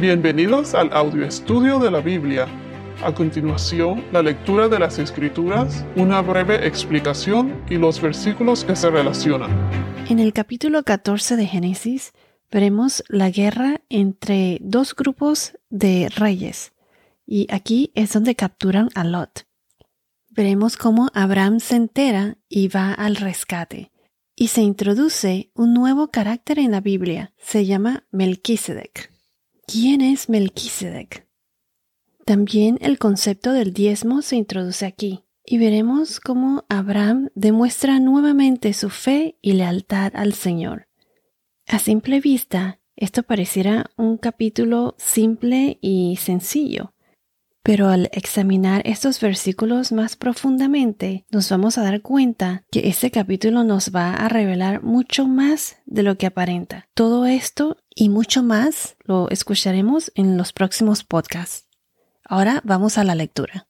Bienvenidos al audio estudio de la Biblia. A continuación, la lectura de las Escrituras, una breve explicación y los versículos que se relacionan. En el capítulo 14 de Génesis veremos la guerra entre dos grupos de reyes, y aquí es donde capturan a Lot. Veremos cómo Abraham se entera y va al rescate, y se introduce un nuevo carácter en la Biblia, se llama Melquisedec. ¿Quién es Melquisedec? También el concepto del diezmo se introduce aquí y veremos cómo Abraham demuestra nuevamente su fe y lealtad al Señor. A simple vista, esto pareciera un capítulo simple y sencillo, pero al examinar estos versículos más profundamente, nos vamos a dar cuenta que este capítulo nos va a revelar mucho más de lo que aparenta. Todo esto y mucho más lo escucharemos en los próximos podcasts. Ahora vamos a la lectura.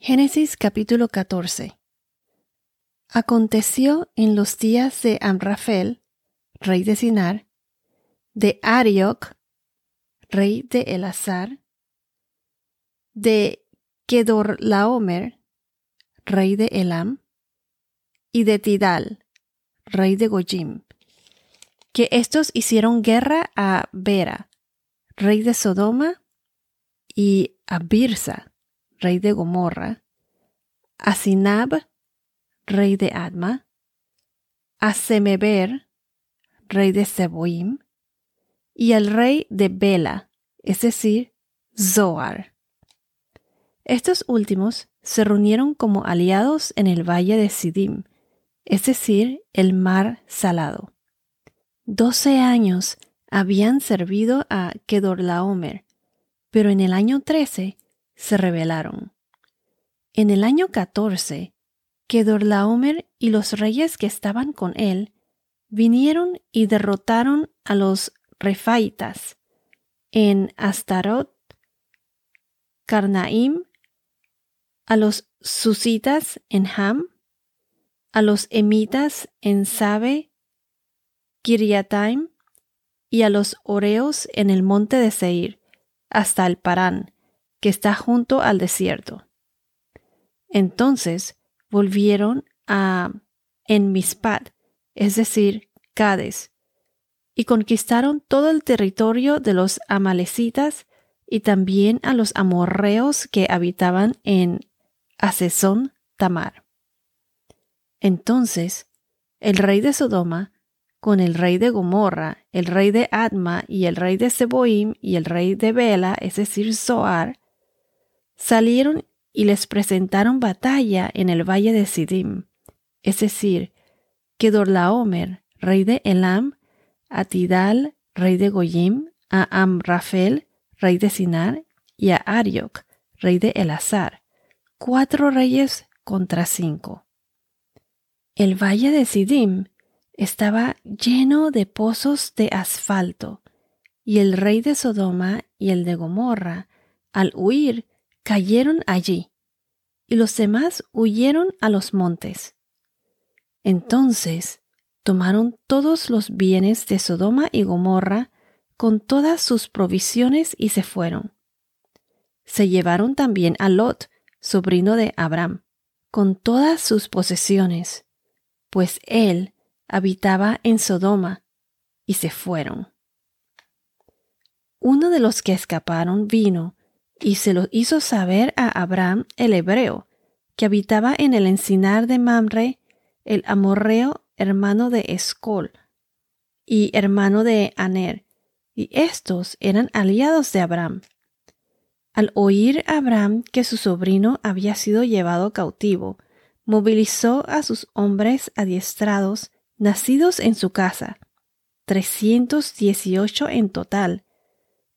Génesis capítulo 14. Aconteció en los días de Amrafel, rey de Sinar, de Arioc, rey de Elazar, de Kedorlaomer, rey de Elam, y de Tidal, rey de Gojim, que estos hicieron guerra a Bera, rey de Sodoma, y a Birsa, rey de Gomorra, a Sinab, rey de Adma, a Semeber, rey de Seboim, y al rey de Bela, es decir, Zoar. Estos últimos se reunieron como aliados en el valle de Sidim, es decir, el mar salado. Doce años habían servido a Kedorlaomer, pero en el año trece se rebelaron. En el año catorce, Kedorlaomer y los reyes que estaban con él vinieron y derrotaron a los refaitas en Astarot, Carnaim, a los susitas en Ham, a los emitas en Sabe, Kiriataim, y a los oreos en el monte de Seir, hasta el Parán, que está junto al desierto. Entonces volvieron a En Mispat, es decir, Cades, y conquistaron todo el territorio de los amalecitas y también a los amorreos que habitaban en Asesón Tamar. Entonces el rey de Sodoma, con el rey de Gomorra, el rey de Adma y el rey de Seboim y el rey de Bela, es decir, Zoar, salieron y les presentaron batalla en el valle de Sidim, es decir, que Dorlaomer, rey de Elam, a Tidal, rey de Goyim, a Amrafel, rey de Sinar, y a Arioc, rey de Elazar, cuatro reyes contra cinco. El valle de Sidim estaba lleno de pozos de asfalto, y el rey de Sodoma y el de Gomorra, al huir, cayeron allí, y los demás huyeron a los montes. Entonces tomaron todos los bienes de Sodoma y Gomorra con todas sus provisiones y se fueron. Se llevaron también a Lot, sobrino de Abraham, con todas sus posesiones, pues él habitaba en Sodoma, y se fueron. Uno de los que escaparon vino y se lo hizo saber a Abraham el hebreo, que habitaba en el encinar de Mamre, el amorreo hermano de Escol y hermano de Aner, y estos eran aliados de Abraham. Al oír Abraham que su sobrino había sido llevado cautivo, movilizó a sus hombres adiestrados, nacidos en su casa, 318 en total,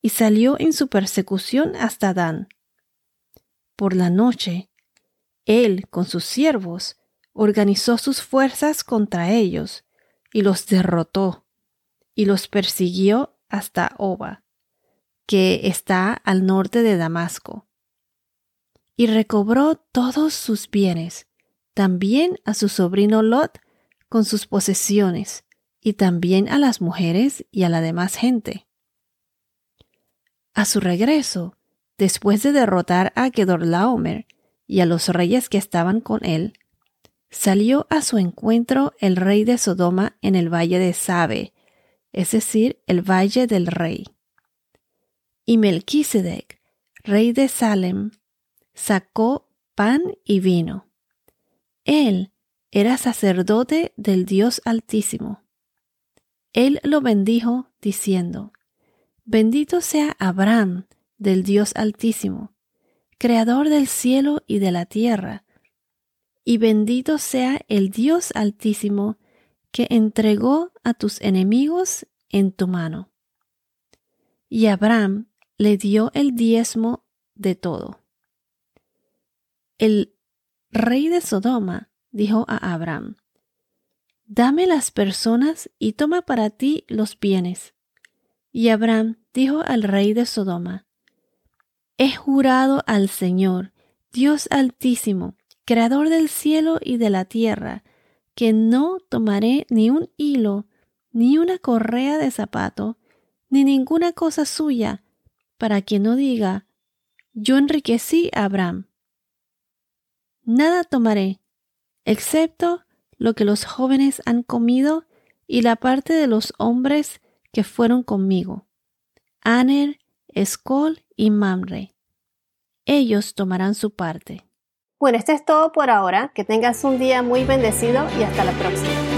y salió en su persecución hasta Dan. Por la noche, él, con sus siervos, organizó sus fuerzas contra ellos, y los derrotó, y los persiguió hasta Oba que está al norte de Damasco. Y recobró todos sus bienes, también a su sobrino Lot con sus posesiones, y también a las mujeres y a la demás gente. A su regreso, después de derrotar a Kedorlaomer y a los reyes que estaban con él, salió a su encuentro el rey de Sodoma en el valle de Sabe, es decir, el valle del rey. Y Melquisedec, rey de Salem, sacó pan y vino. Él era sacerdote del Dios Altísimo. Él lo bendijo diciendo, Bendito sea Abraham del Dios Altísimo, Creador del cielo y de la tierra, y bendito sea el Dios Altísimo que entregó a tus enemigos en tu mano. Y Abraham le dio el diezmo de todo. El rey de Sodoma dijo a Abraham, Dame las personas y toma para ti los bienes. Y Abraham dijo al rey de Sodoma, He jurado al Señor, Dios altísimo, creador del cielo y de la tierra, que no tomaré ni un hilo, ni una correa de zapato, ni ninguna cosa suya, para que no diga, yo enriquecí a Abraham. Nada tomaré, excepto lo que los jóvenes han comido y la parte de los hombres que fueron conmigo, Aner, Escol y Mamre. Ellos tomarán su parte. Bueno, esto es todo por ahora. Que tengas un día muy bendecido y hasta la próxima.